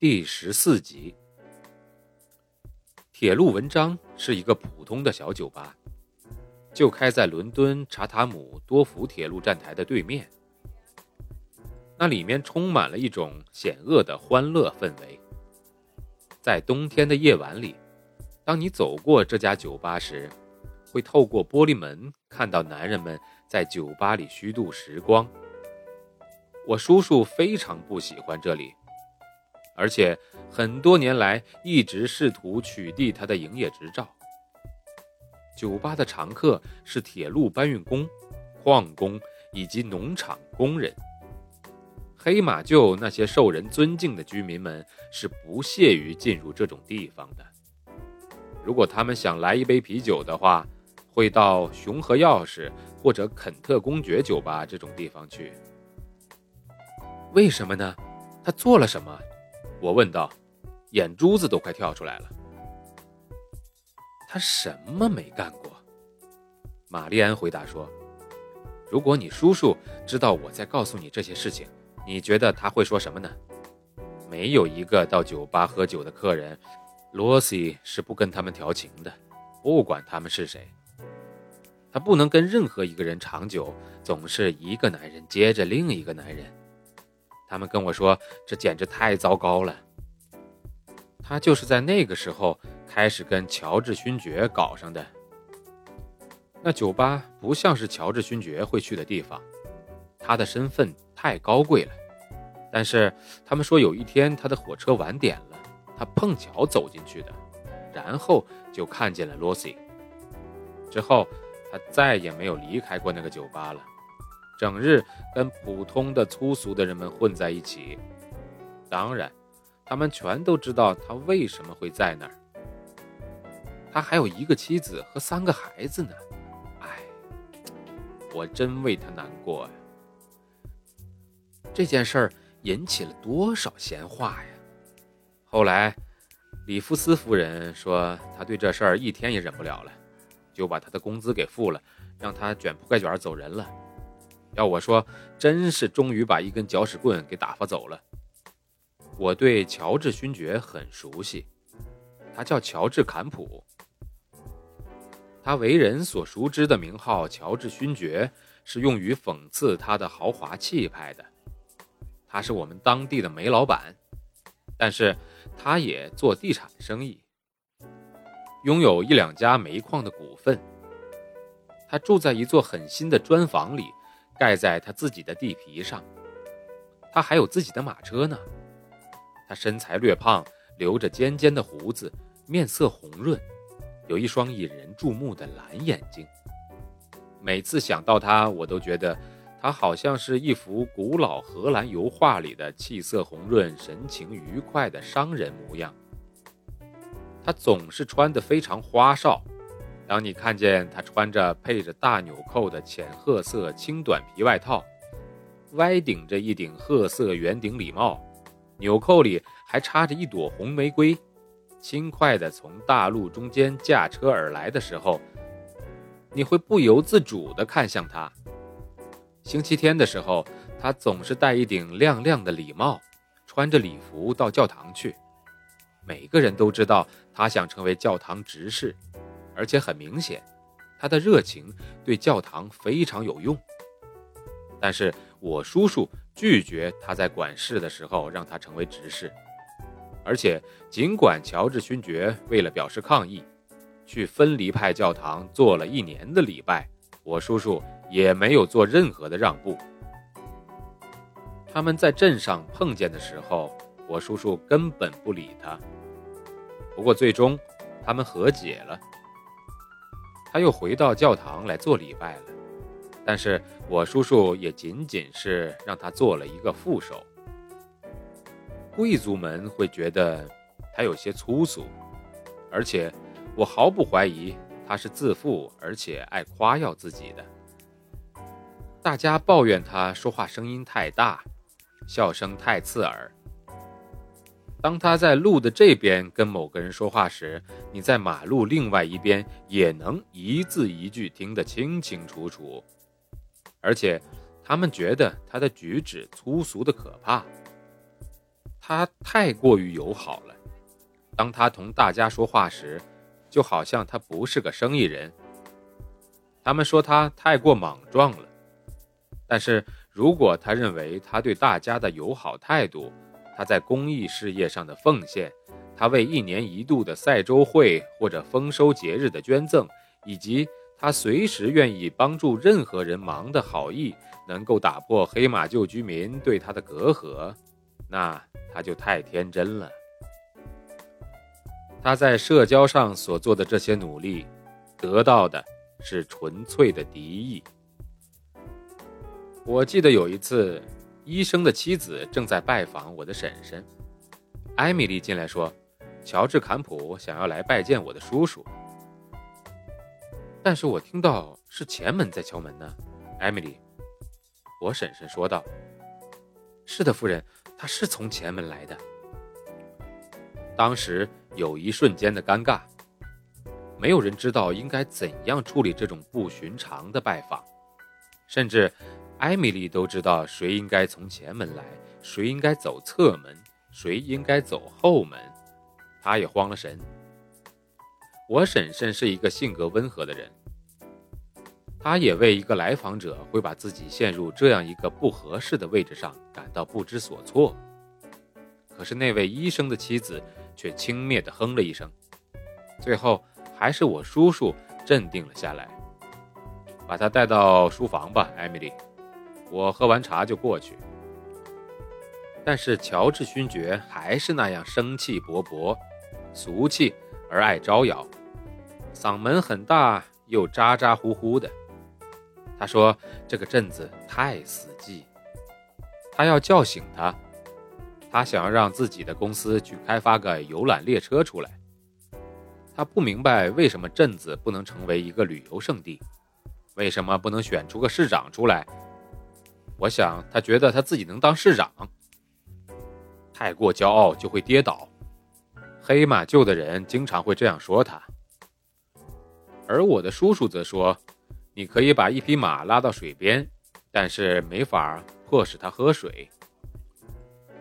第十四集，铁路文章是一个普通的小酒吧，就开在伦敦查塔姆多福铁路站台的对面。那里面充满了一种险恶的欢乐氛围。在冬天的夜晚里，当你走过这家酒吧时，会透过玻璃门看到男人们在酒吧里虚度时光。我叔叔非常不喜欢这里，而且很多年来一直试图取缔他的营业执照。酒吧的常客是铁路搬运工、矿工以及农场工人。黑马厩那些受人尊敬的居民们是不屑于进入这种地方的。如果他们想来一杯啤酒的话，会到熊和钥匙或者肯特公爵酒吧这种地方去。为什么呢？他做了什么？我问道，眼珠子都快跳出来了。他什么没干过？玛丽安回答说：“如果你叔叔知道我在告诉你这些事情。”你觉得他会说什么呢？没有一个到酒吧喝酒的客人，罗西是不跟他们调情的，不管他们是谁。他不能跟任何一个人长久，总是一个男人接着另一个男人。他们跟我说，这简直太糟糕了。他就是在那个时候开始跟乔治勋爵搞上的。那酒吧不像是乔治勋爵会去的地方，他的身份太高贵了。但是他们说有一天他的火车晚点了，他碰巧走进去的，然后就看见了罗西。之后他再也没有离开过那个酒吧了，整日跟普通的粗俗的人们混在一起。当然，他们全都知道他为什么会在那儿。他还有一个妻子和三个孩子呢。唉，我真为他难过呀。这件事儿。引起了多少闲话呀！后来，里夫斯夫人说，她对这事儿一天也忍不了了，就把他的工资给付了，让他卷铺盖卷走人了。要我说，真是终于把一根搅屎棍给打发走了。我对乔治勋爵很熟悉，他叫乔治坎普。他为人所熟知的名号乔治勋爵，是用于讽刺他的豪华气派的。他是我们当地的煤老板，但是他也做地产生意，拥有一两家煤矿的股份。他住在一座很新的砖房里，盖在他自己的地皮上。他还有自己的马车呢。他身材略胖，留着尖尖的胡子，面色红润，有一双引人注目的蓝眼睛。每次想到他，我都觉得。他好像是一幅古老荷兰油画里的气色红润、神情愉快的商人模样。他总是穿得非常花哨。当你看见他穿着配着大纽扣的浅褐色轻短皮外套，歪顶着一顶褐色圆顶礼帽，纽扣里还插着一朵红玫瑰，轻快地从大路中间驾车而来的时候，你会不由自主地看向他。星期天的时候，他总是戴一顶亮亮的礼帽，穿着礼服到教堂去。每个人都知道他想成为教堂执事，而且很明显，他的热情对教堂非常有用。但是我叔叔拒绝他在管事的时候让他成为执事，而且尽管乔治勋爵为了表示抗议，去分离派教堂做了一年的礼拜，我叔叔。也没有做任何的让步。他们在镇上碰见的时候，我叔叔根本不理他。不过最终，他们和解了。他又回到教堂来做礼拜了，但是我叔叔也仅仅是让他做了一个副手。贵族们会觉得他有些粗俗，而且我毫不怀疑他是自负而且爱夸耀自己的。大家抱怨他说话声音太大，笑声太刺耳。当他在路的这边跟某个人说话时，你在马路另外一边也能一字一句听得清清楚楚。而且，他们觉得他的举止粗俗的可怕。他太过于友好了，当他同大家说话时，就好像他不是个生意人。他们说他太过莽撞了，但是如果他认为他对大家的友好态度，他在公益事业上的奉献，他为一年一度的赛周会或者丰收节日的捐赠，以及他随时愿意帮助任何人忙的好意，能够打破黑马厩居民对他的隔阂，那。他就太天真了。他在社交上所做的这些努力，得到的是纯粹的敌意。我记得有一次，医生的妻子正在拜访我的婶婶，艾米丽进来说：“乔治·坎普想要来拜见我的叔叔。”但是我听到是前门在敲门呢。艾米丽，我婶婶说道：“是的，夫人。”他是从前门来的。当时有一瞬间的尴尬，没有人知道应该怎样处理这种不寻常的拜访，甚至艾米丽都知道谁应该从前门来，谁应该走侧门，谁应该走后门。她也慌了神。我婶婶是一个性格温和的人。她也为一个来访者会把自己陷入这样一个不合适的位置上感到不知所措。可是那位医生的妻子却轻蔑地哼了一声。最后还是我叔叔镇定了下来，把他带到书房吧，艾米丽。我喝完茶就过去。但是乔治勋爵还是那样生气勃勃、俗气而爱招摇，嗓门很大又咋咋呼呼的。他说：“这个镇子太死寂，他要叫醒他。他想要让自己的公司去开发个游览列车出来。他不明白为什么镇子不能成为一个旅游胜地，为什么不能选出个市长出来？我想他觉得他自己能当市长。太过骄傲就会跌倒。黑马厩的人经常会这样说他，而我的叔叔则说。”你可以把一匹马拉到水边，但是没法迫使它喝水。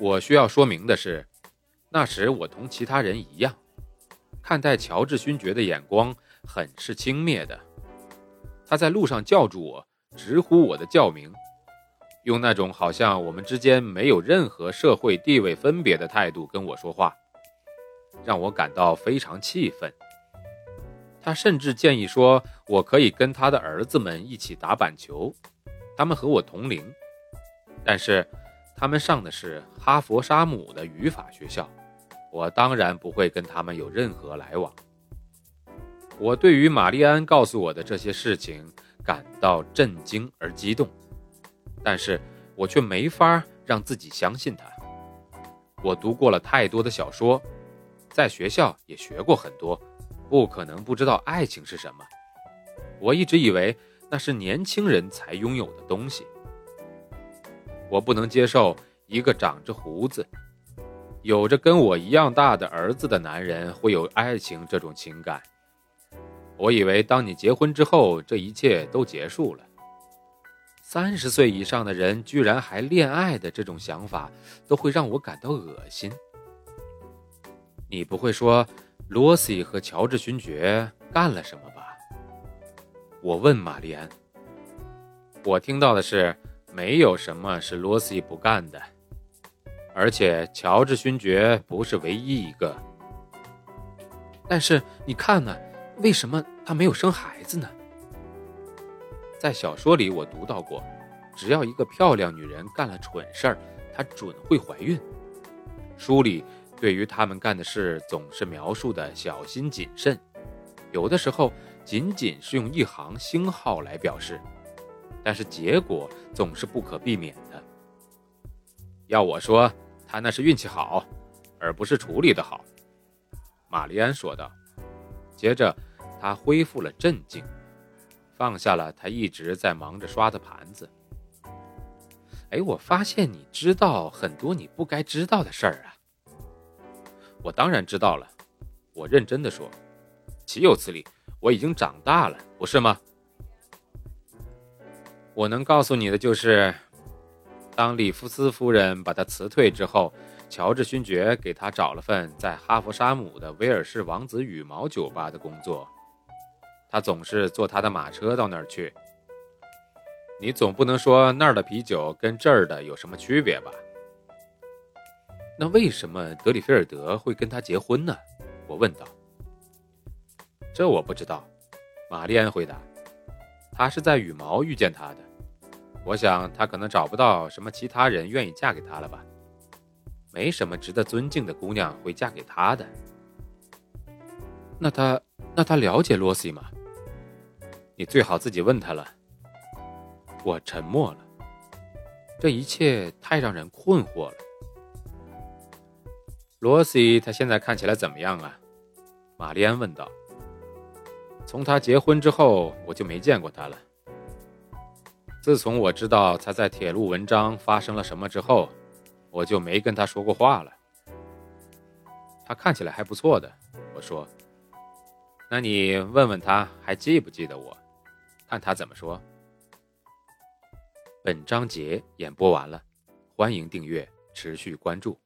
我需要说明的是，那时我同其他人一样，看待乔治勋爵的眼光很是轻蔑的。他在路上叫住我，直呼我的教名，用那种好像我们之间没有任何社会地位分别的态度跟我说话，让我感到非常气愤。他甚至建议说，我可以跟他的儿子们一起打板球，他们和我同龄，但是他们上的是哈佛沙姆的语法学校，我当然不会跟他们有任何来往。我对于玛丽安告诉我的这些事情感到震惊而激动，但是我却没法让自己相信他。我读过了太多的小说，在学校也学过很多。不可能不知道爱情是什么。我一直以为那是年轻人才拥有的东西。我不能接受一个长着胡子、有着跟我一样大的儿子的男人会有爱情这种情感。我以为当你结婚之后，这一切都结束了。三十岁以上的人居然还恋爱的这种想法，都会让我感到恶心。你不会说？罗西和乔治勋爵干了什么吧？我问玛丽安。我听到的是，没有什么是罗西不干的，而且乔治勋爵不是唯一一个。但是你看呢？为什么他没有生孩子呢？在小说里我读到过，只要一个漂亮女人干了蠢事儿，她准会怀孕。书里。对于他们干的事，总是描述的小心谨慎，有的时候仅仅是用一行星号来表示。但是结果总是不可避免的。要我说，他那是运气好，而不是处理的好。”玛丽安说道。接着，他恢复了镇静，放下了他一直在忙着刷的盘子。哎，我发现你知道很多你不该知道的事儿啊！我当然知道了，我认真的说，岂有此理！我已经长大了，不是吗？我能告诉你的就是，当里夫斯夫人把他辞退之后。乔治勋爵给他找了份在哈佛沙姆的威尔士王子羽毛酒吧的工作，他总是坐他的马车到那儿去。你总不能说那儿的啤酒跟这儿的有什么区别吧？那为什么德里菲尔德会跟他结婚呢？我问道。这我不知道，玛丽安回答。他是在羽毛遇见他的，我想他可能找不到什么其他人愿意嫁给他了吧。没什么值得尊敬的姑娘会嫁给他的。那他，那他了解罗西吗？你最好自己问他了。我沉默了。这一切太让人困惑了。罗西他现在看起来怎么样啊？玛丽安问道。从他结婚之后，我就没见过他了。自从我知道他在铁路文章发生了什么之后。我就没跟他说过话了。他看起来还不错的，我说。那你问问他还记不记得我，看他怎么说。本章节演播完了，欢迎订阅，持续关注。